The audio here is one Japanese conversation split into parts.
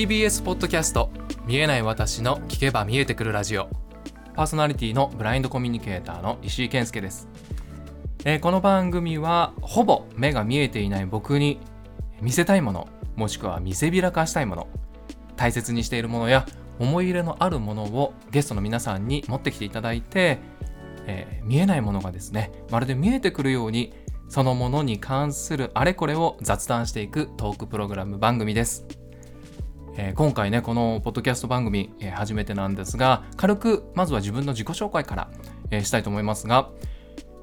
TBS ポッドキャスト見えない私の聞けば見えてくるラジオ。パーソナリティのブラインドコミュニケーターの石井健介です、えーこの番組はほぼ目が見えていない僕に見せたいものもしくは見せびらかしたいもの大切にしているものや思い入れのあるものをゲストの皆さんに持ってきていただいて、えー見えないものがですねまるで見えてくるようにそのものに関するあれこれを雑談していくトークプログラム番組です、えー今回ねこのポッドキャスト番組、えー初めてなんですが軽くまずは自分の自己紹介から、えーしたいと思いますが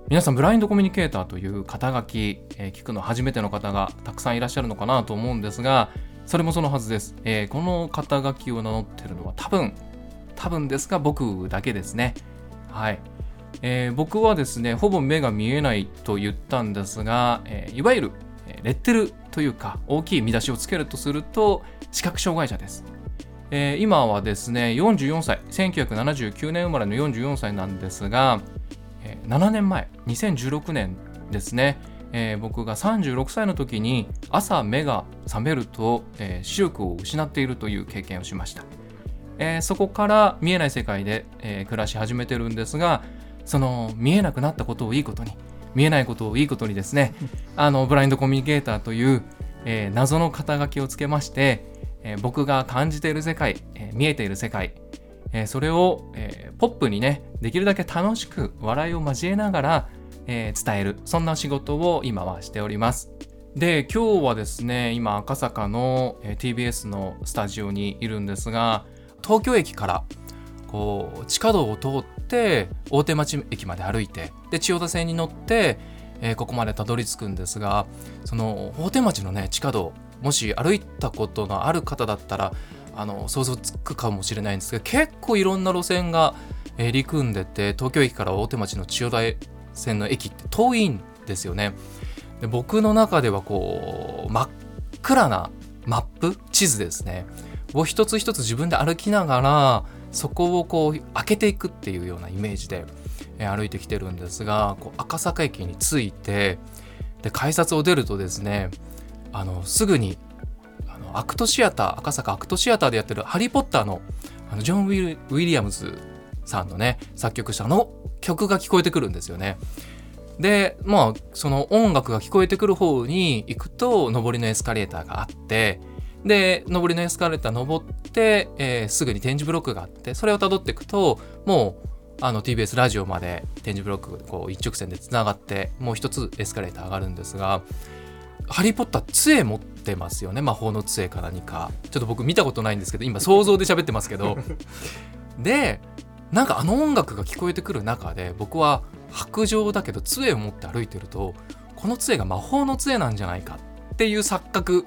皆さんブラインドコミュニケーターという肩書き、え聞くの初めての方がたくさんいらっしゃるのかなと思うんですがそれもそのはずです、えこの肩書きを名乗ってるのは多分多分ですが僕だけですね。はい、え僕はですねほぼ目が見えないと言ったんですが、えいわゆるレッテルというか大きい見出しをつけるとすると視覚障害者です、えー今はですね44歳1979年生まれの44歳なんですが、えー7年前2016年ですね、えー僕が36歳の時に朝目が覚めると、えー視力を失っているという経験をしました、えーそこから見えない世界で、え暮らし始めてるんですがその見えなくなったことをいいことに見えないことをいいことにですね あのブラインドコミュニケーターという、えー謎の肩書きをつけまして、えー僕が感じている世界、えー見えている世界、えーそれを、えーポップにねできるだけ楽しく笑いを交えながら、えー伝えるそんな仕事を今はしております。で今日はですね今赤坂の、えー TBS のスタジオにいるんですが東京駅からこう地下道を通って大手町駅まで歩いてで千代田線に乗って、えーここまでたどり着くんですがその大手町のね地下道もし歩いたことのある方だったらあの想像つくかもしれないんですけど結構いろんな路線が、えー入り組んでて東京駅から大手町の千代田線の駅って遠いんですよね。で僕の中ではこう真っ暗なマップ地図ですねを一つ一つ自分で歩きながらそこをこう開けていくっていうようなイメージでえ歩いてきてるんですがこう赤坂駅に着いてで改札を出るとですねあのすぐにあのアクトシアター赤坂アクトシアターでやってる「ハリー・ポッターの」あのジョン・ウィウィリアムズさんのね作曲者の曲が聞こえてくるんですよね。でまあその音楽が聞こえてくる方に行くと上りのエスカレーターがあってで上りのエスカレーター登って、えーすぐに点字ブロックがあってそれをたどっていくともうあの TBS ラジオまで点字ブロックこう一直線でつながってもう一つエスカレーター上がるんですが「ハリー・ポッター」杖持ってますよね魔法の杖か何か。ちょっと僕見たことないんですけど今想像で喋ってますけど。でなんかあの音楽が聞こえてくる中で僕は白状だけど杖を持って歩いてるとこの杖が魔法の杖なんじゃないかっていう錯覚。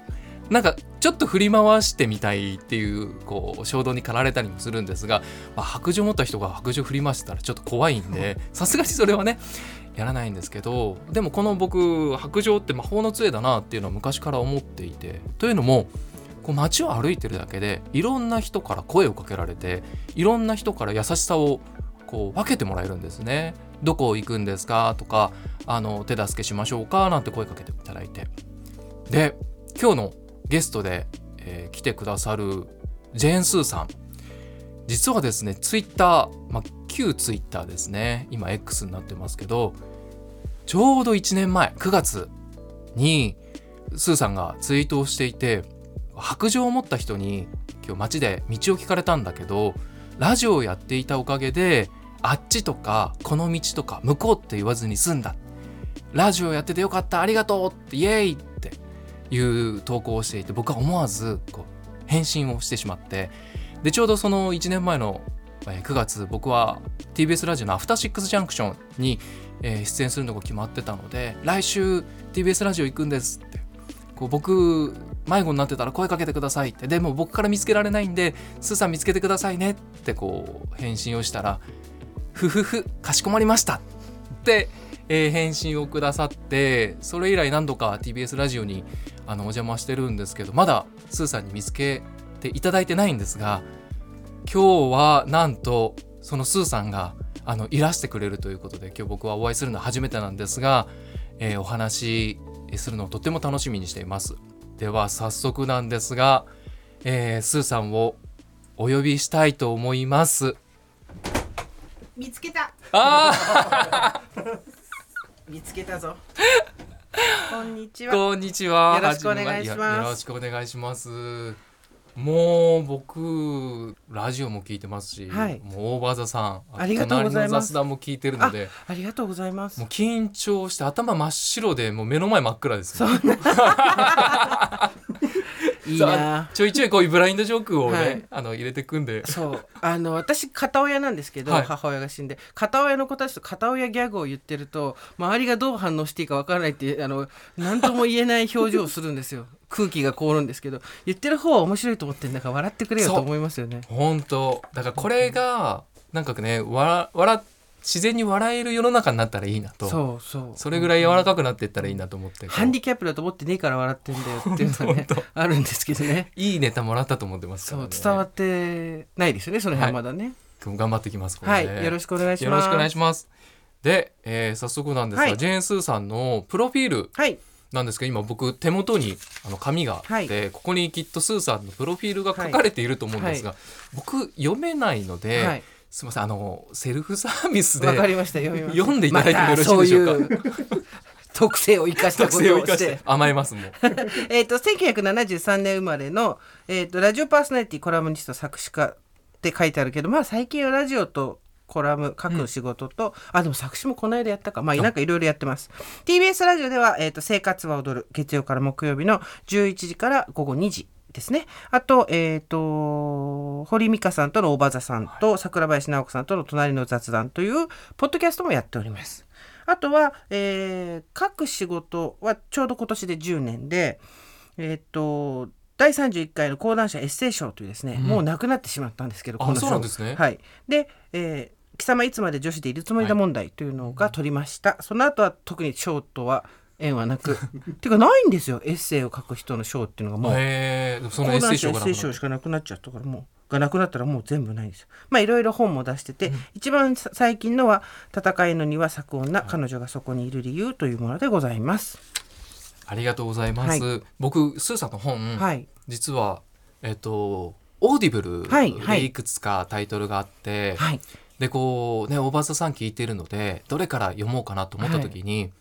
なんかちょっと振り回してみたいっていうこう衝動に駆られたりもするんですが、まあ、白状持った人が白状振り回してたらちょっと怖いんでさすがにそれはねやらないんですけどでもこの僕白状って魔法の杖だなっていうのは昔から思っていてというのもこう街を歩いてるだけでいろんな人から声をかけられていろんな人から優しさをこう分けてもらえるんですね。どこ行くんですか？とかあの手助けしましょうか？なんて声かけていただいて。で今日のゲストで、えー来てくださるジェーン・スーさん。実はですねツイッター、まあ、旧ツイッターですね。今 X になってますけどちょうど1年前9月にスーさんがツイートをしていて白状を持った人に今日街で道を聞かれたんだけどラジオをやっていたおかげであっちとかこの道とか向こうって言わずに済んだ。ラジオやっててよかったありがとうってイエーイっていう投稿をしていて僕は思わずこう返信をしてしまってでちょうどその1年前の9月僕は TBS ラジオの「アフターシックスジャンクションに」出演するのが決まってたので来週 TBS ラジオ行くんですってこう僕迷子になってたら声かけてくださいってでも僕から見つけられないんでスーさん見つけてくださいねってこう返信をしたらふふふかしこまりましたって、えー返信をくださってそれ以来何度か TBS ラジオにあのお邪魔してるんですけどまだスーさんに見つけていただいてないんですが今日はなんとそのスーさんがあのいらしてくれるということで今日僕はお会いするのは初めてなんですが、えーお話しするのをとっても楽しみにしています。では早速なんですが、えー、スーさんをお呼びしたいと思います。見つけた。あ見つけたぞ。こんにちーは。こんにちは。よろしくお願いします。よろしくお願いします。もう僕ラジオも聞いてますし、はい。もうオーバーザさんありがとうございます。隣の雑談も聞いてるのでありがとうございます。もう緊張して頭真っ白でもう目の前真っ暗ですね いいな。ちょいちょいこういうブラインドジョークをね、はい。あの入れてくんで。そう。あの私片親なんですけど、はい。母親が死んで。片親の子たちと片親ギャグを言ってると周りがどう反応していいかわからないっていうあの何とも言えない表情をするんですよ。空気が凍るんですけど。言ってる方は面白いと思ってんだから笑ってくれよと思いますよね。本当。だからこれがなんかね笑笑自然に笑える世の中になったらいいなと。そうそう。それぐらい柔らかくなっていったらいいなと思ってハンディキャップだと思ってねえから笑ってんだよっていうのはね あるんですけどね。いいネタもらったと思ってますかそう伝わってないですよねその辺はまだね。頑張ってきますこれはい、ねよろしくお願いします。よろしくお願いします。で、えー早速なんですが、はい。ジェーン・スーさんのプロフィールはい。なんですけど今僕手元にあの紙があって、ここにきっとスーさんのプロフィールが書かれていると思うんですが、僕読めないので、はいすみませんあのセルフサービスでわかりました読んでいただいてもよろしいでしょうか？またそういう特性を生かしたこ特性を生かしとをしてて甘えますもん えっと1973年生まれの、えー、とラジオパーソナリティコラムニスト作詞家って書いてあるけどまあ最近はラジオとコラム書く仕事と、あでも作詞もこの間やったか。まあなん。かいろいろやってます。TBS ラジオでは、えーと「生活は踊る」月曜から木曜日の11時から午後2時ですね。あとえっ、と堀美香さんとの大場座さんと、桜林直子さんとの隣の雑談というポッドキャストもやっております。あとは、えー、書く仕事はちょうど今年で10年で、えーっと第31回の講談社エッセイ賞というですね、うん。もうなくなってしまったんですけどあこの賞。そうなんですね。はい、で、えー貴様いつまで女子でいるつもりだ問題」というのが取りました、その後は特に賞とは縁はなく。っ ていうかないんですよ。エッセイを書く人の賞っていうのがもう。へえその講エッセイ賞が談社エッセイ賞しかなくなっちゃったからもうがなくなったらもう全部ないんですよ。まあいろいろ本も出してて、一番さ最近のは「戦いの庭咲く女、彼女がそこにいる理由」というものでございます。ありがとうございます、僕スーさんの本、はい、実はえっ、とオーディブルはいはい。でいくつかタイトルがあって、はい、でこうね大場さん聞いてるのでどれから読もうかなと思った時に、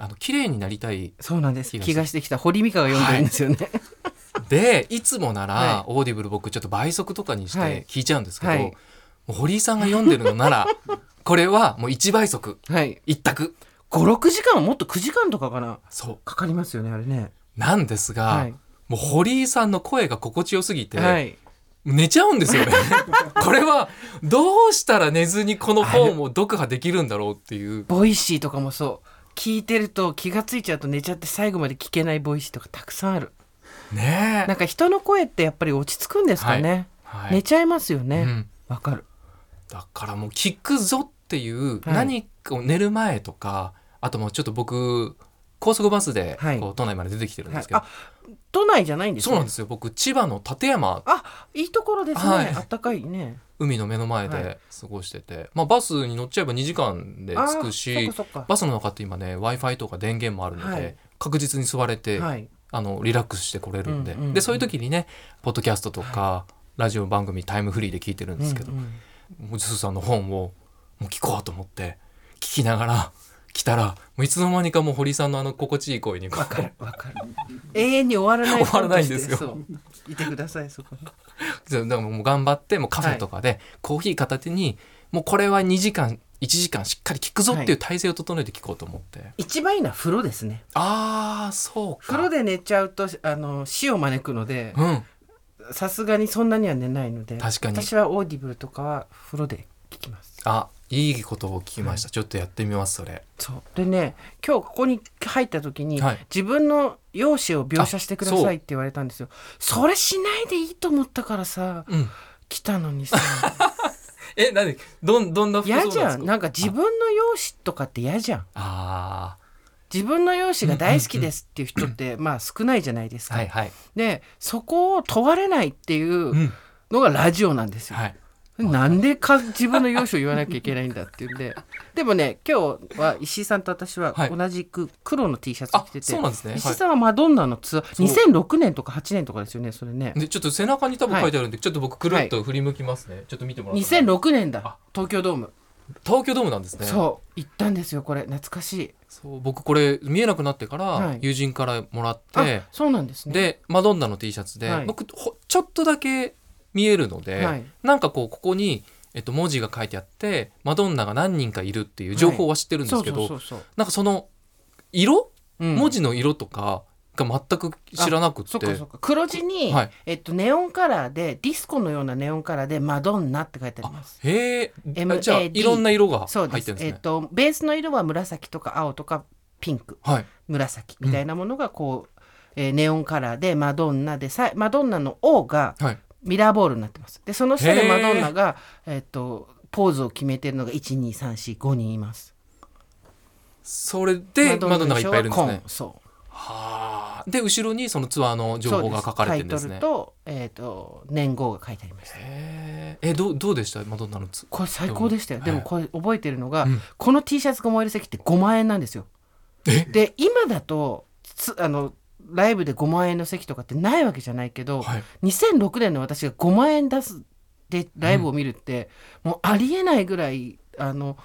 あの綺麗になりたい、そうなんです。気が気がしてきた堀井美香が読んでるんですよね。でいつもなら、はオーディブル僕ちょっと倍速とかにしはい。て聞いちゃうんですけど、はい。堀井さんが読んでるのなら これはもう1倍速。はい、一択。5、6時間はもっと9時間とかかな。そう。かかりますよねあれね。なんですが、はい。もう堀井さんの声が心地よすぎて、はい、寝ちゃうんですよね。これはどうしたら寝ずにこの本を読破できるんだろうっていう。 Voicy とかもそう聞いてると気がついちゃうと寝ちゃって最後まで聞けない Voicy とかたくさんある。ねなんか人の声ってやっぱり落ち着くんですかね。はい寝ちゃいますよね。うんわ、かる。だからもう聞くぞっていうはい何かを寝る前とか、あともうちょっと僕高速バスではいこう都内まで出てきてるんですけど、はい都内じゃないんですね。そうなんですよ僕千葉の館山あ、いいところですね。はいあったかいね。海の目の前はで過ごしてて、まあ、バスに乗っちゃえば2時間で着くし。バスの中って今ね w i f i とか電源もあるので、はい確実に座れて、はい。あのリラックスしてこれるんで、うんうんうんでそういう時にねポッドキャストとか、ラジオ番組タイムフリーで聞いてるんですけど、うんうんもうスーさんの本をもう聞こうと思って聞きながら来たらもういつの間にかもう堀さんのあの心地いい声に。わかる。わかる。永遠に終わらない終わらないんですよ。いてくださいそこ。だからもう頑張ってもうカフェとかでコーヒー片手にもうこれは2時間1時間しっかり聞くぞっていう体勢を整えて聞こうと思って、一番いいのは風呂ですね。ああそうか。風呂で寝ちゃうとあの死を招くので、うん。さすがにそんなには寝ないので、確かに。私はオーディブルとかは風呂で聞きます。あいいことを聞きました、ちょっとやってみますそれ。そう。でね今日ここに入った時に、はい。自分の容姿を描写してくださいって言われたんですよ。それしないでいいと思ったからさうん。来たのにさ。え何？どんどんな服装な嫌じんですか？ゃん。なんか自分の容姿とかって嫌じゃん。あ。自分の容姿が大好きですっていう人って、まあ少ないじゃないですか、あはいはい。でそこを問われないっていううん。のがラジオなんですよ、はい なんでか自分の容姿を言わなきゃいけないんだっていうんで。でもね今日は石井さんと私ははい。同じく黒の T シャツ着てて、そうなんですね、は石井さんはマドンナのツアーそう。2006年とか8年とかですよねそれね。ちょっと背中に多分書いてあるんで、ちょっと僕くるっと振り向きますね、ちょっと見てもらって2006年だ。あ。東京ドーム、東京ドームなんですね。そう。行ったんですよこれ。懐かしい。そう。僕これ見えなくなってから、はい。友人からもらっあてそうなんですね。でマドンナの T シャツで、はい。僕ほちょっとだけ見えるので、はい。なんかこうここに、えっと、文字が書いてあってマドンナが何人かいるっていう情報は知ってるんですけど、なんかその色、うん。文字の色とかが全く知らなくって。そっかそっか。黒字に、はい。えっと、ネオンカラーでディスコのようなネオンカラーでマドンナって書いてあります。へえ。MAD じゃあいろんな色が入ってるんですね。えっとベースの色は紫とか青とかピンク。はい。紫みたいなものがこう、えーネオンカラーでマドンナでさマドンナの O がはいミラーボールになってます。でその下でマドンナが、えっとポーズを決めてるのが12345人います。それでマドンナがいっぱいいるんですね。そう。はあ。で後ろにそのツアーの情報が書かれてるんですね。タイトルと,、えー、と年号が書いてありましたへええどうどうでした？マドンナのツこれ最高でしたよ。はいでもこれ覚えてるのが、うん。この T シャツが燃える席って5万円なんですよ。え？で今だとつあのライブで5万円の席とかってないわけじゃないけど、はい。2006年の私が5万円出すでライブを見るって、もうありえないぐらいあの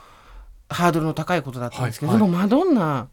ハードルの高いことだったんですけど、はいはい。でもマドンナ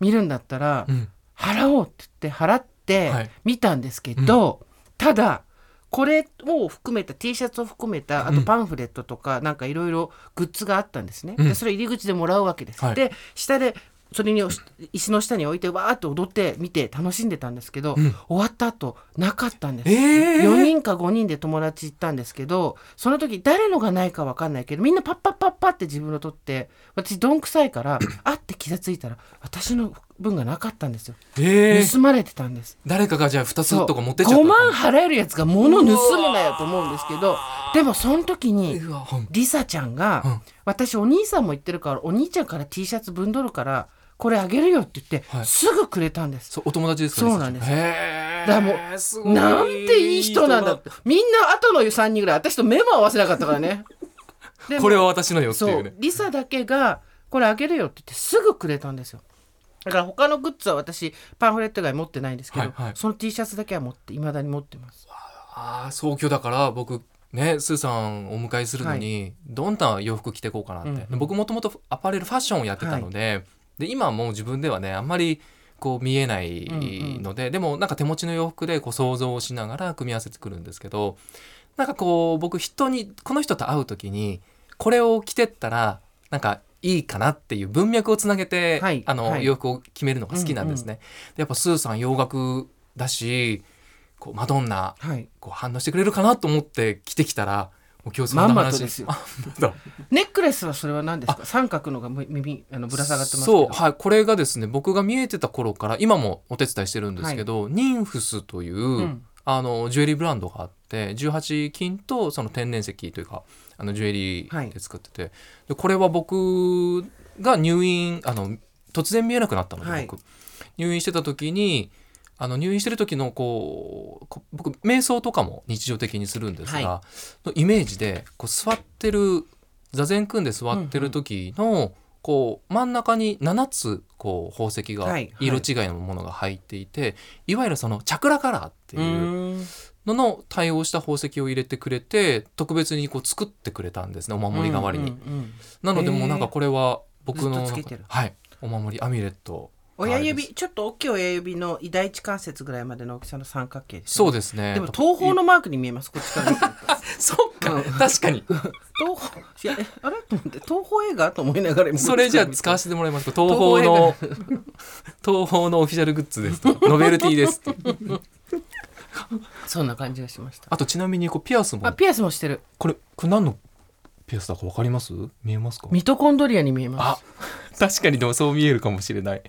見るんだったら、うん。払おうって言って払ってはい。見たんですけど、ただこれを含めた T シャツを含めたあとパンフレットとかなんかいろいろグッズがあったんですね、うん。でそれ入り口でもらうわけです、はい。で下でそれに押し椅子の下に置いてわーっと踊って見て楽しんでたんですけど、うん。終わった後なかったんです、ええ4人か5人で友達行ったんですけどその時誰のがないか分かんないけどみんなパッパッパッパって自分の取って私どんくさいからあって気がついたら私の分がなかったんですよ。ええ盗まれてたんです。誰かがじゃあ2そうつとか持ってっちゃった5万払えるやつが物盗むなよと思うんですけどでもその時にうわほん。リサちゃんが、うん。私お兄さんも言ってるからお兄ちゃんから T シャツ分取るからこれあげるよって言って、はい。すぐくれたんです。そうお友達ですかそうなんです。へえだからもすごい。なんていい人なんだ。ってみんな後の3人ぐらい私と目も合わせなかったからね。これは私のよってそいうね。う。リサだけがこれあげるよって言ってすぐくれたんですよ。だから他のグッズは私パンフレット以外持ってないんですけど、はいはい。その T シャツだけは持っていまだに持ってます。ああ早急だから僕ねスーさんをお迎えするのに、どんな洋服着ていこうかなって、うんうん。僕もともとアパレルファッションをやってたので,、で今はもう自分ではねあんまりこう見えないので、でもなんか手持ちの洋服でこう想像をしながら組み合わせてくるんですけどなんかこう僕人にこの人と会う時にこれを着てったらなんかいいかなっていう文脈をつなげて、はいあのはい。洋服を決めるのが好きなんですね。でやっぱスーさん洋楽だしこうマドンナはい。こう反応してくれるかなと思って着てきたらもう今日そんなまんまと。話ですよネックレスはそれは何ですか？三角のがむ耳あのぶら下がってますそう。はい。これがですね僕が見えてた頃から今もお手伝いしてるんですけど、ニンフスという、ん。あのジュエリーブランドがあって18金とその天然石というかあのジュエリーで作ってて、でこれは僕が入院あの突然見えなくなったので、はい。僕。入院してた時にあの入院してる時のこうこ僕瞑想とかも日常的にするんですが、はのイメージでこう座ってる座禅組んで座ってる時の、こう真ん中に7つこう宝石がはい色違いのものが入っていて、いわゆるそのチャクラカラーってういうのの対応した宝石を入れてくれて特別にこう作ってくれたんですねお守り代わりに。うんうんうんなのでもうなんかこれは僕のはい。お守りアミュレット親はい指ちょっと大きい親指の第一関節ぐらいまでの大きさの三角形ですそうですね。でも東方のマークに見えます。こっちから。見てるとそっか。確かに。東方いやえあれ？と思って。東方映画？と思いながらそれじゃあ使わせてもらいます東宝の東宝のオフィシャルグッズですと。ノベルティですそんな感じがしました。あとちなみにこうピアスも。あピアスもしてる。これこれ何のピアスだかわかります？見えますか？ミトコンドリアに見えまあ確かにでもそう見えるかもしれない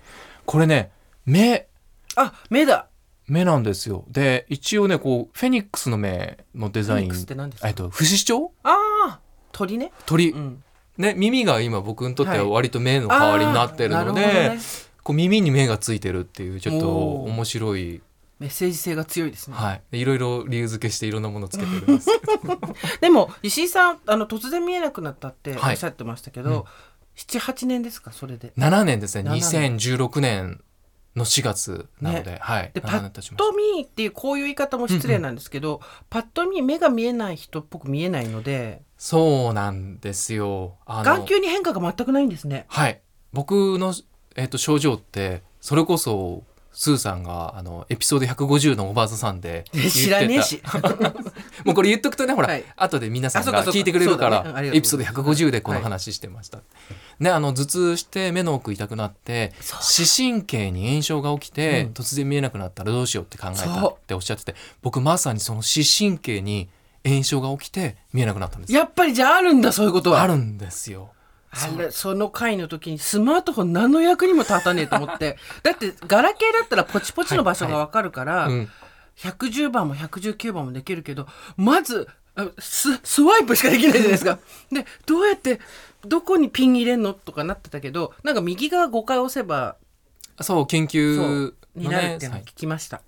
これね目。すあ目だ。目なんですよ。で一応ねこうフェニックスの目のデザイン。フェニックスって何ですか？えっと不死鳥？ああ鳥ね。鳥、うん。ね耳が今僕にとってははい。割と目の代わりになってるので、あーなるほどね。こう耳に目がついてるっていうちょっと面白い。メッセージ性が強いですね、はい。でいろいろ理由付けしていろんなものをつけてるんです でも石井さんあの突然見えなくなったっておはい。っしゃってましたけど、78年ですかそれで。7年ですね。7年。2016年の4月なので、はい。7でパッと見っていうこういう言い方も失礼なんですけど、パッと見目が見えない人っぽく見えないのでたそうなんですよ。眼球に変化が全くないんですね。はい。僕の、えっと症状ってそれこそスーさんがあのエピソード150のおばあさんで知らねえし。もうこれ言っとくとねほら、はい。後で皆さんが聞いてくれるから、りがとうございます。エピソード150でこの話してました、ねあの頭痛して目の奥痛くなって視神経に炎症が起きて、うん。突然見えなくなったらどうしようって考えたっておっしゃってて僕まさにその視神経に炎症が起きて見えなくなったんですやっぱりじゃああるんだそういうことは。あるんですよあれその回の時にスマートフォン何の役にも立たねえと思って だってガラケーだったらポチポチの場所がわかるから、うん110番も119番もできるけどまずあススワイプしかできないじゃないですか。でどうやってどこにピン入れんのとかなってたけどなんか右側5回押せばそう研そ究うになるっていうのを聞きました。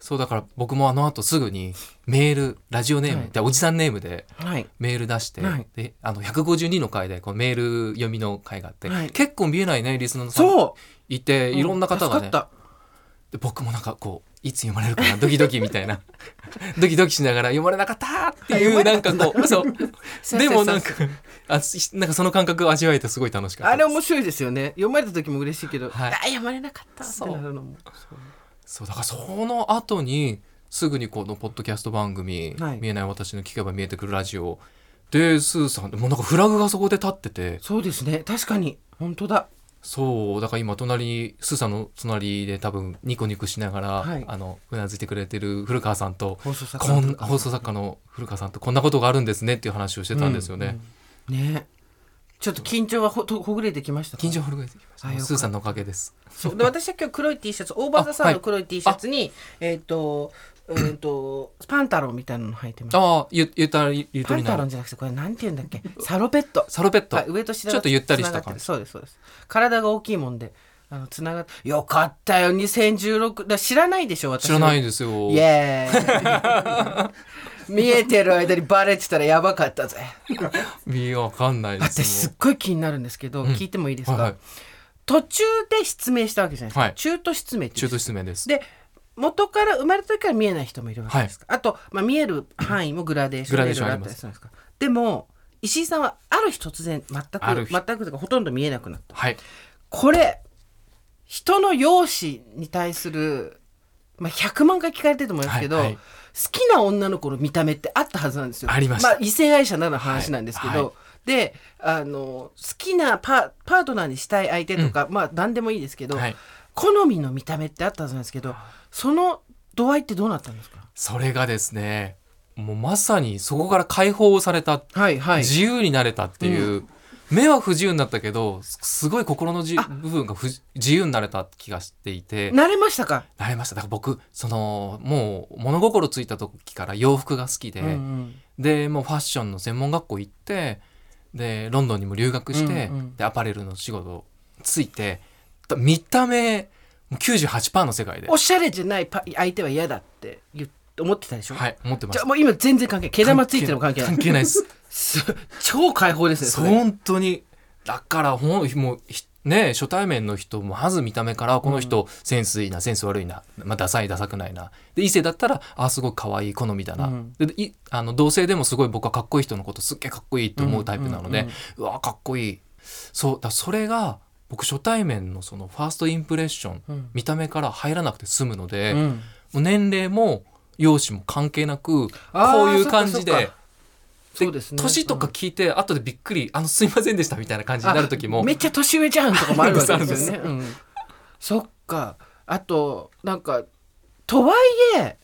そうだから僕もあの後すぐにメールラジオネーム、はい。でおじさんネームではい、メール出して、はい。であの152の回でこうメール読みの回があって、はい。結構見えないねリスナーさんそう。いていろんな方がね。僕もなんかこういつ読まれるかなドキドキみたいな。ドキドキしながら読まれなかったっていうなんかこうそう。でもなんかあしなんかその感覚を味わえてすごい楽しかったあれ面白いですよね。読まれた時も嬉しいけど、はい。あ読まれなかったってなるのもそうだからその後にすぐにこのポッドキャスト番組「はい。見えない私の聞けば見えてくるラジオ」でスーさんもうなんかフラグがそこで立ってて。そうですね。確かに。本当だ。そうだから今隣にスーさんの隣で多分ニコニコしながら、はい。あのうなずいてくれてる古川さんと放送作こん放送作家の古川さんとこんなことがあるんですねっていう話をしてたんですよね。うんうん。ねちょっと緊張はほとほぐれてきましたか？緊張ほぐれてきました。あよかった。スーさんのおかげです。そう。で私は今日黒い T シャツオーバーザさんの黒い T シャツに、えっ、とうんとパンタロンみたいなの履いてます。ああゆゆったりゆとパンタロンじゃなくてこれなんて言うんだっけ？サロペット。サロペット、はい、上と下がちょっとゆったりしたつながって感じ。るそうですそうです。体が大きいもんであのつながってよかったよ2016だ知らないでしょ私知らないですよ。イエーイ見えてる間にバレてたらやばかったぜ。いやわかんないです私すっごい気になるんですけど、うん。聞いてもいいですか、はいはい。途中で失明したわけじゃないですか、はい。中途失明って言う。んです中途失明です。で元から生まれた時から見えない人もいるわけですか、あと、まあ、見える範囲もグラデーショングラデーションいろいろあったりするんですか。でも石井さんはある日突然全くある日。全くというかほとんど見えなくなった。はい。これ人の容姿に対する、まあ、100万回聞かれてると思いますけど、はいはい。好きな女の子の見た目ってあったはずなんですよ。ありました。あ、異性愛者ならの話なんですけど、はい。はい。であの好きなパパートナーにしたい相手とか、まあ何でもいいですけど、はい。好みの見た目ってあったはずなんですけどその度合いってどうなったんですか？それがですね、もうまさにそこから解放された、はいはい。自由になれたっていう、目は不自由になったけど、すすごい心のじあ。部分が不自自由になれた気がしていて、慣れましたか、なれました。だから僕、その、もう物心ついた時から洋服が好きで、うんうん。で、もうファッションの専門学校行って、で、ロンドンにも留学して、うんうん。で、アパレルの仕事ついて、だ見た目、もう98%の世界で。おしゃれじゃないパ相手は嫌だって言っ思ってたでしょ、はい、思ってますじゃあ。もう今全然関係毛玉ついてるの関係ない。関係ないです。す 超解放ですね本当に。だからほんもうひね初対面の人もまず見た目からこの人、センスいいなセンス悪いな、まあ、ダサいダサくないな。で異性だったらあすごい可愛い好みだな、うん。でいあの同性でもすごい僕はかっこいい人のことすっげえかっこいいと思うタイプなので、うわかっこいい。そうだそれが僕初対面のそのファーストインプレッション、うん。見た目から入らなくて済むので、もう年齢も容姿も関係なくこういう感じでそうですね。年とか聞いて後でびっくり「あのすいませんでした」みたいな感じになる時もめっちゃ年上じゃんとかもあるわけですよね。うんそっか。あとなんかとはいえ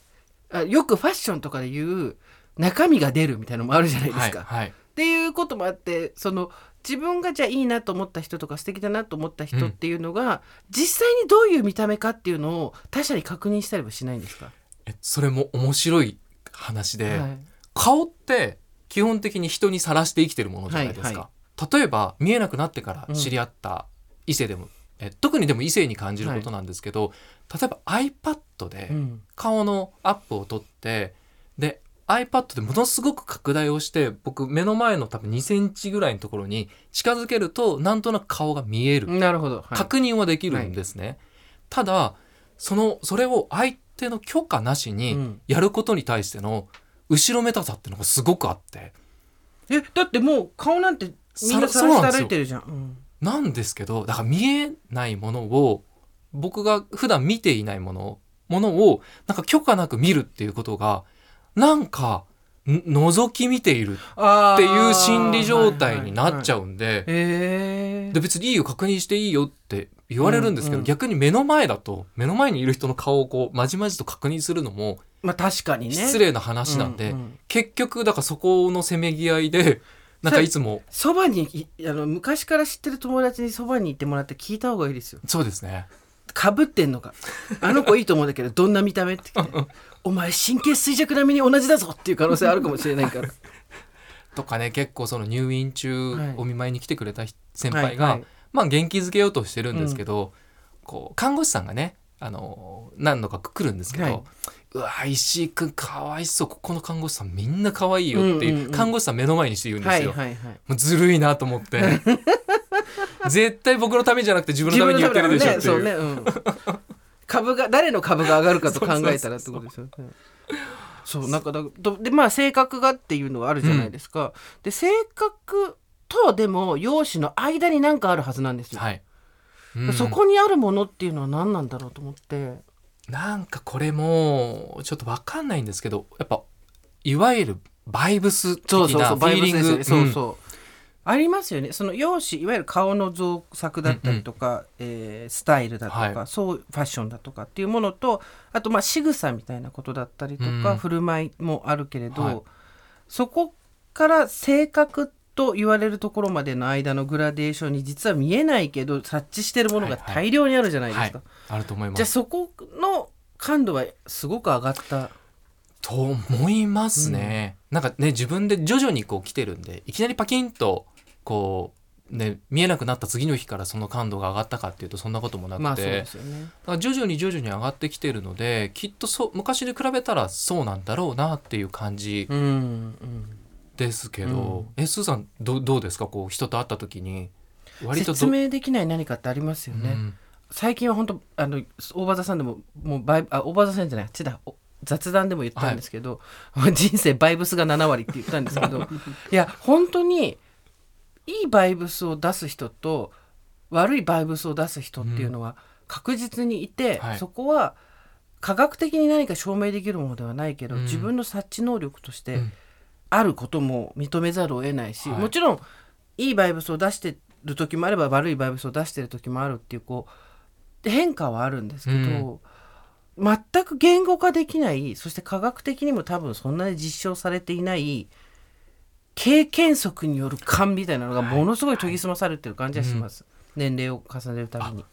あよくファッションとかで言う中身が出るみたいなのもあるじゃないですか。はいはい、っていうこともあってその自分がじゃあいいなと思った人とか素敵だなと思った人っていうのが、実際にどういう見た目かっていうのを他者に確認したりはしないんですか、えそれも面白い話で、はい。顔って基本的に人にさらして生きてるものじゃないですか、は例えば見えなくなってから知り合った異性でもえ特にでも異性に感じることなんですけど、例えば iPad でうん。顔のアップを撮ってで iPad でものすごく拡大をして僕目の前の多分2センチぐらいのところに近づけるとなんとなく顔が見える、なるほど、はい。確認はできるんですね、ただそのそれを相手の許可なしうにん。やることに対しての後ろめたさっていうのがすごくあって。えだってもう顔なんてみんなささらして歩いてるじゃん、うん。なんですけどだから見えないものを僕が普段見ていないものものをなんか許可なく見るっていうことがなんかん覗き見ているあっていう心理状態になっちゃううんで,、で別にいいよ確認していいよって言われるんですけど、うんうん。逆に目の前だと目の前にいる人の顔をこうまじまじと確認するのもまあ確かにね。失礼な話なんで、うんうん。結局だからそこのせめぎ合いでなんかいつも。そばにいあの昔から知ってる友達にそばに行ってもらって聞いた方がいいですよ。そうですねかぶってんのか。あの子いいと思うんだけどどんな見た目って聞いて。お前神経衰弱並みに同じだぞっていう可能性あるかもしれないから。とかね結構その入院中はいお見舞いに来てくれた先輩が、はいはい。まあ元気づけようとしてるんですけど、こう看護師さんがねあの何度か来るんですけど、はい。うわ石井君かわいそう。ここの看護師さんみんな可愛いよっていう,、うんうんうん。看護師さん目の前にして言うんですよ、はいはいはい。もうずるいなと思って 絶対僕のためじゃなくて自分のために言ってるでしょっていう。そうね、うん、株が誰の株が上がるかと考えたらってことですよね。そうなんかだとでまあ性格がっていうのはあるじゃないですか、で性格とでも容姿の間に何かあるはずなんですよ、はい、うん。そこにあるものっていうのは何なんだろうと思って。なんかこれもちょっと分かんないんですけどやっぱいわゆるバイブス的なフィーリング。そうそう、ありますよね。その容姿いわゆる顔の造作だったりとか、えースタイルだとか、はい。そうファッションだとかっていうものとあとまあ仕草みたいなことだったりとか、うん。振る舞いもあるけれど、はい。そこから性格と言われるところまでの間のグラデーションに実は見えないけど察知してるものが大量にあるじゃないですか、はい、あると思いまじゃあすそこの感度はすごく上がった。と思いますね、なんかね自分で徐々にこう来てるんでいきなりパキンとこうね見えなくなった次の日からその感度が上がったかっていうとそんなこともなくて、まあ徐々に徐々に上がってきてるのできっとそう昔に比べたらそうなんだろうなっていう感じうんうん。ですけど、えスーさんどうどうですか？こう人と会った時に。割とど説明できない何かってありますよね、うん。最近は本当あの大場座さんでももうバイあ大場座さんじゃないちだお雑談でも言ったんですけど、人生バイブスが7割って言ったんですけど。いや本当にいいバイブスを出す人と悪いバイブスを出す人っていうのは確実にいて、はい。そこは科学的に何か証明できるものではないけど、うん。自分の察知能力としてうん。あることも認めざるを得ないし、はい。もちろんいいバイブスを出してる時もあれば悪いバイブスを出してる時もあるっていうこう変化はあるんですけど、全く言語化できないそして科学的にも多分そんなに実証されていない経験則による感みたいなのがものすごい研ぎ澄まされてる感じがします、年齢を重ねるたびに。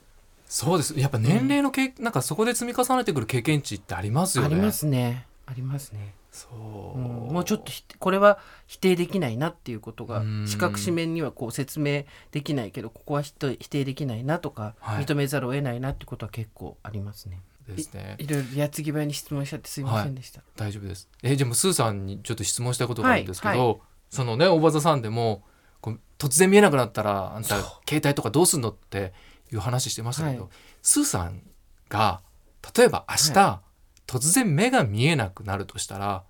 そうです。やっぱ年齢のけ、なんかそこで積み重ねてくる経験値ってありますよね。ありますね。ありますね、そう、うん。もうちょっとひこれは否定できないなっていうことがうん。視覚紙面にはこう説明できないけどここは否定できないなとか、はい。認めざるを得ないなってことは結構ありますね。ですね。いろいろ矢継ぎ早に質問しちゃってすいませんでした、大丈夫です。えじゃあもうスーさんにちょっと質問したいことがあるんですけど、はいそのね大場座さんでも突然見えなくなったらあんた携帯とかどうすんのっていう話してましたけど、はい。スーさんが例えば明日、突然目が見えなくなるとしたら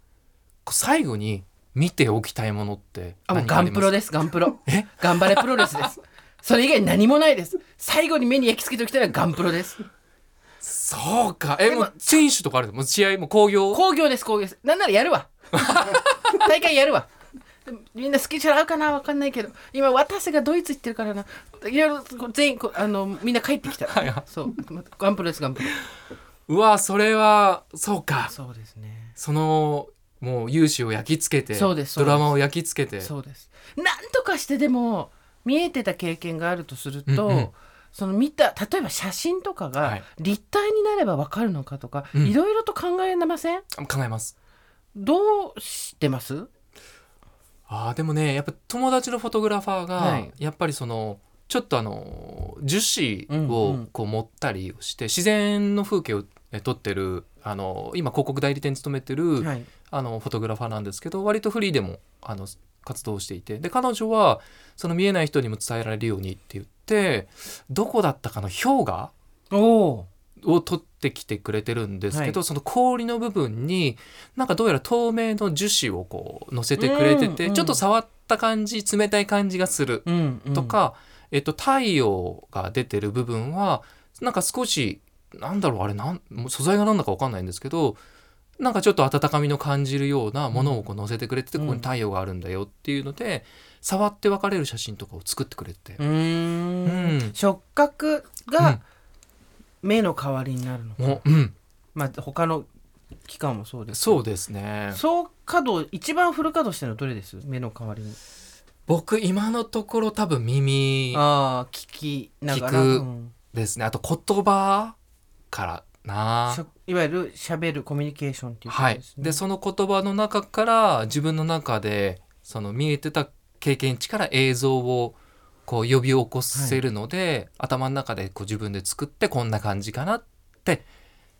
最後に見ておきたいものってあもうガンプロですガンプロ。え？頑張れプロレスです。それ以外何もないです。最後に目に焼き付けておきたいのはガンプロです。そうか。えでももう選手とかあるの？もう試合も興行？工業です工業です。なんならやるわ。大会やるわみんなスケジュール合うかなわかんないけど今渡瀬がドイツ行ってるからな。いろいろ全員あのみんな帰ってきた。はいはい。そう。ガンプロですガンプロ。うわそれはそうか。そうですね。そのもう勇姿を焼き付けてそうですドラマを焼き付けて。そうです。なんとかしてでも見えてた経験があるとすると、うんうん。その見た例えば写真とかはがい。立体になればわかるのかとか、うん。いろいろと考えません？考えます。どうしてます？あーでもねやっぱ友達のフォトグラファーが、はい。やっぱりそのちょっとあの樹脂をんこう持ったりして自然の風景をえ撮ってるあの今広告代理店に勤めてる、はい。あのフォトグラファーなんですけど割とフリーでもあの活動していて。で彼女はその見えない人にも伝えられるようにって言ってどこだったかの氷河を取ってきてくれてるんですけど、その氷の部分になんかどうやら透明の樹脂をこう乗せてくれてて、うんうん。ちょっと触った感じ冷たい感じがするうんうん。とか、えっと、太陽が出てる部分はなんか少しなんだろうあれなん素材が何だか分かんないんですけどなんかちょっと温かみの感じるようなものをこう乗せてくれてて、うん。ここに太陽があるんだよっていうので触って分かれる写真とかを作ってくれて。う、ん。触覚が目の代わりになるのか、もううん、まあ他の期間もそうですそうですね。総稼働一番フル稼働してるのどれです？目の代わりに。僕今のところ多分耳ああ聞きながら、ですね。あと言葉からな。いわゆる喋るコミュニケーションっていうことはいですね、でその言葉の中から自分の中でその見えてた経験値から映像をこう呼び起こせるので、頭の中でこう自分で作ってこんな感じかなって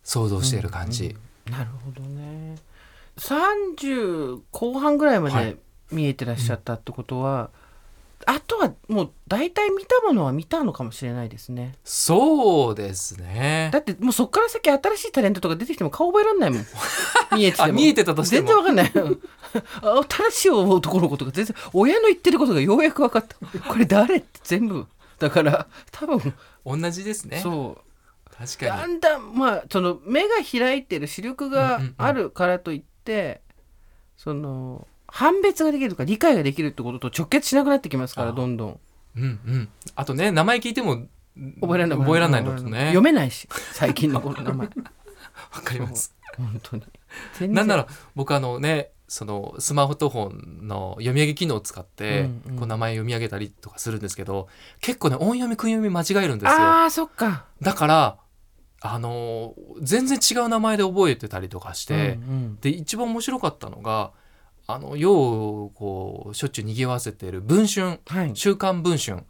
想像している感じ、なるほどね。30後半ぐらいまではい。見えてらっしゃったってことは、あとはもう大体見たものは見たのかもしれないですね。そうですね。だってもうそっから先新しいタレントとか出てきても顔覚えられないもん。見えてても。あ見えてたとしても。全然わかんない。あ新しい男の子とか全然親の言ってることがようやく分かった。これ誰って全部。だから多分。同じですね。そう。確かに。だんだんまあその目が開いてる視力があるからといって、その判別ができるとか理解ができるってことと直結しなくなってきますからあどんどん。うんうん。あとね名前聞いても覚えられない覚えられないのとね。読めないし 最近の子の名前。わかります。本当に。なんなら僕あのねそのスマートフォンの読み上げ機能を使って、うんうん。こう名前読み上げたりとかするんですけど結構ね音読み訓読み間違えるんですよ。ああそっか。だからあの全然違う名前で覚えてたりとかして、うんうん。で一番面白かったのがあの世をこうしょっちゅう賑わせてる文春。はい。週刊文春。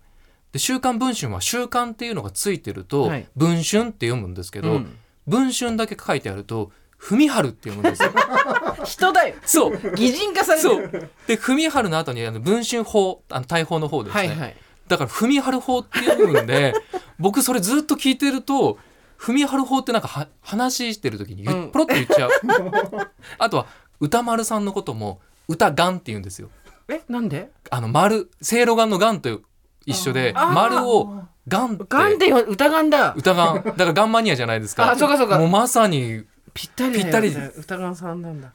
で週刊文春は週刊っていうのがついてると、はい。文春って読むんですけど、うん。文春だけ書いてあると文春って読むんですよ。人だよ。そう。擬人化されてそるう。で文春の後にあの文春法あの大法の方ですね、はいはい。だから文春法って読むんで 僕それずっと聞いてると文春法ってなんかは話してる時に言うん。ポロッと言っちゃう、あとは歌丸さんのことも歌がんって言うんですよ。えなんで？あの丸せいろがんのがんと一緒であー。丸をがんって。ガンでよ歌ガンだ。歌がん。だからガンマニアじゃないですか あそうかそうか。もうまさにぴったりだよ、ね、ぴったり。歌ガンさんなんだ。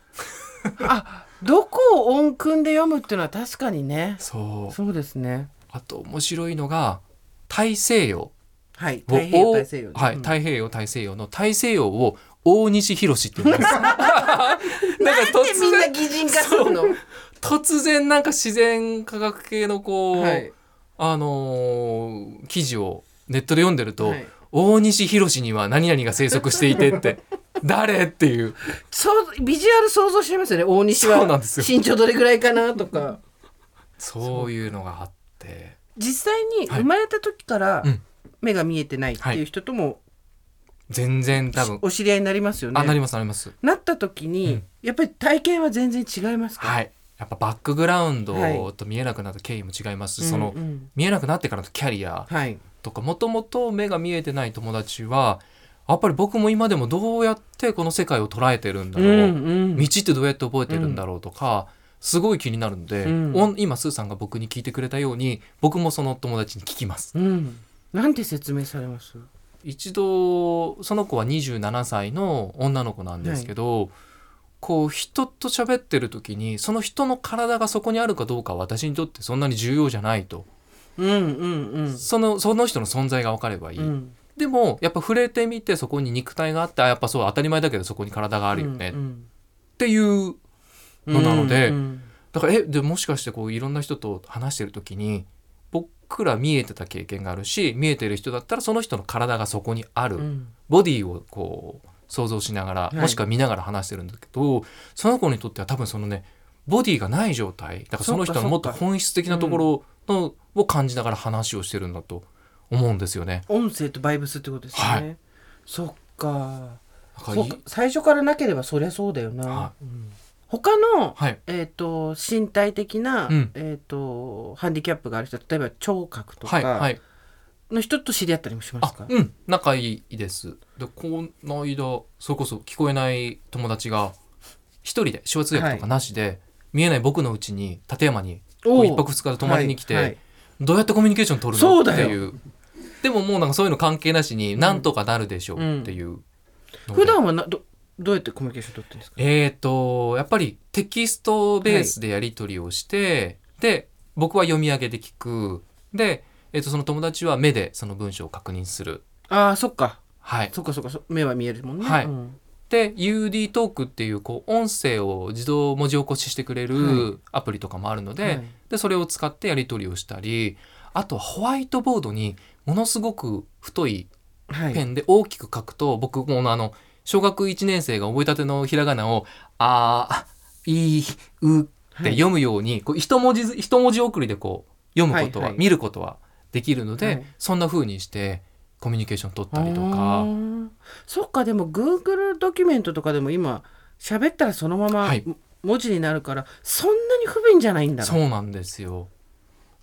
あどこを音訓で読むっていうのは確かにね。そう。そうですね。あと面白いのが大西洋。はいを太平洋大西洋ね。はい、うん。太平洋大西洋の大西洋を大西博って言うんです。なんかなんでみんな擬人化するの？突然なんか自然科学系のこう、はい。あのー記事をネットで読んでると、はい。大西博には何々が生息していてって 誰っていう。そうビジュアル想像しますよね。大西は身長どれぐらいかなとかそういうのがあって実際にはい生まれた時からうん目が見えてないっていう人とも全然多分。お知り合いになりますよね。あなりますなります。なった時に、うん。やっぱり体験は全然違いますか、はい。やっぱバックグラウンはい。ドと見えなくなった経緯も違います。し、うん。そのうん見えなくなってからのキャリアはい。とかもともと目が見えてない友達はやっぱり僕も今でもどうやってこの世界を捉えてるんだろう、ん道ってどうやって覚えてるんだろうとか、すごい気になるんで、うん今スーさんが僕に聞いてくれたように僕もその友達に聞きます。うん。なんて説明されます？一度その子は27歳の女の子なんですけど、こう人と喋ってる時にその人の体がそこにあるかどうかは私にとってそんなに重要じゃないと。うんうんうん。そのその人の存在が分かればいい、うん。でもやっぱ触れてみてそこに肉体があってあやっぱそう当たり前だけどそこに体があるよね、っうんていうのなので、うんうん。だからえでもしかしてこういろんな人と話してる時に僕ら見えてた経験があるし見えてる人だったらその人の体がそこにある、うん。ボディをこう想像しながら、い。もしくは見ながら話してるんだけどその子にとっては多分そのねボディがない状態。だからその人のもっと本質的なところのを感じながら話をしてるんだと思うんですよね。音声とバイブスってことですよね、はい。そっか。最初からなければそりゃそうだよな、はうん他の、はい。えー、と身体的な、うん。えー、とハンディキャップがある人例えば聴覚とかはいはい。の人と知り合ったりもしますか、あうん。仲いいです。でこの間それこそ聞こえない友達が一人で手話通訳とかなしで、見えない僕のうちに立山に一泊二日で泊まりに来て、はいはい。どうやってコミュニケーション取るの？っていう。でももうなんかそういうの関係なしになんとかなるでしょうっていうので、普段はなどどうやってコミュニケーション取ってるんですか？えっ、とやっぱりテキストベースでやり取りをして、で僕は読み上げで聞く。で、えー、とその友達は目でその文章を確認する。ああそっか。はい。そっかそっか。そ目は見えるもんね、はい。うん。で UD トークっていうこう音声を自動文字起こししてくれはるアプリとかもあるので,、はい。でそれを使ってやり取りをしたりあとはホワイトボードにものすごく太いはい。ペンで大きく書くと、僕もあの小学1年生が覚えたてのひらがなを「あーいいう」って読むように、こう一文字ず一文字送りでこう読むことは、はいはい。見ることはできるので、はい。そんな風にしてコミュニケーション取ったりとあか。ー。そっかでも Google ドキュメントとかでも今喋ったらそのままはい。文字になるから、そんなに不便じゃないんだ。なそうなんですよ。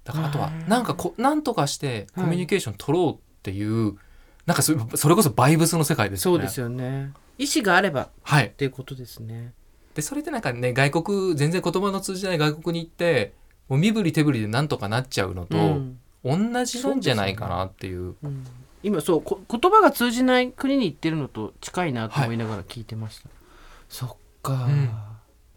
だからあとはなんかこなんとかしてコミュニケーション取ろうっていう、なんかそれそれこそバイブスの世界ですよね。そうですよね。意思があればっはい。ていうことですね。でそれでなんかね外国全然言葉の通じない外国に行ってもう身振り手振りでなんとかなっちゃうのと、うん。同じなんじゃないかなっていう。うん。今そうこ言葉が通じない国に行ってるのと近いなと思いながら聞いてました、そっか、うん。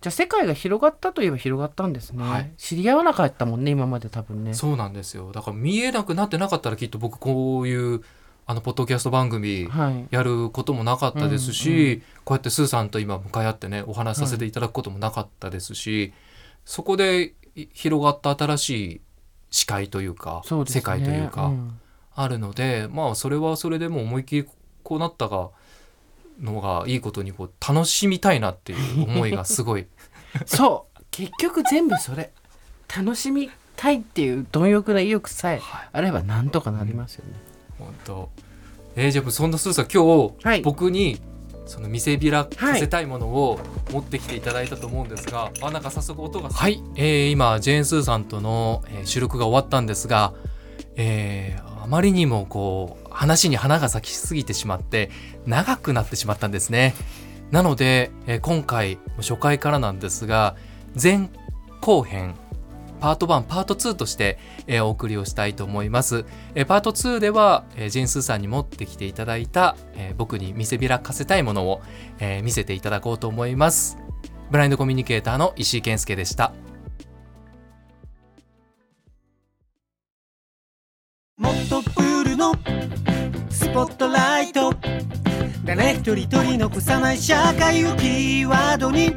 じゃあ世界が広がったといえば広がったんですね、はい。知り合わなかったもんね今まで多分ね。そうなんですよ。だから見えなくなってなかったらきっと僕こういうあのポッドキャスト番組はい。やることもなかったですし、うんうこうやってスーさんと今向かい合ってねお話しさせていただくこともなかったですし、そこでい広がった新しい視界というかね。世界というか、ん。あるのでまあそれはそれでもう思いっきりこうなったがのがいいことにこう楽しみたいなっていう思いがすごい。そう。結局全部それ楽しみたいっていう貪欲な意欲さえはい。あればなんとかなりますよね、本当。えー、じゃあそんなスーさん今日、はい。僕にその見せびらかせたいものを持ってきていただいたと思うんですが、あなんか早速音がはい、えー、今ジェーン・スーさんとの、えー収録が終わったんですが、えーあまりにもこう話に花が咲きすぎてしまって長くなってしまったんですね。なので、えー今回初回からなんですが前後編パート1パート2として、えーお送りをしたいと思います、えーパート2では、えージェン・スーさんに持ってきていただいた、えー僕に見せびらかせたいものを、えー見せていただこうと思います。ブラインドコミュニケーターの石井健介でした。もっとプールのスポットライト。誰一人取り残さない社会をキーワードに。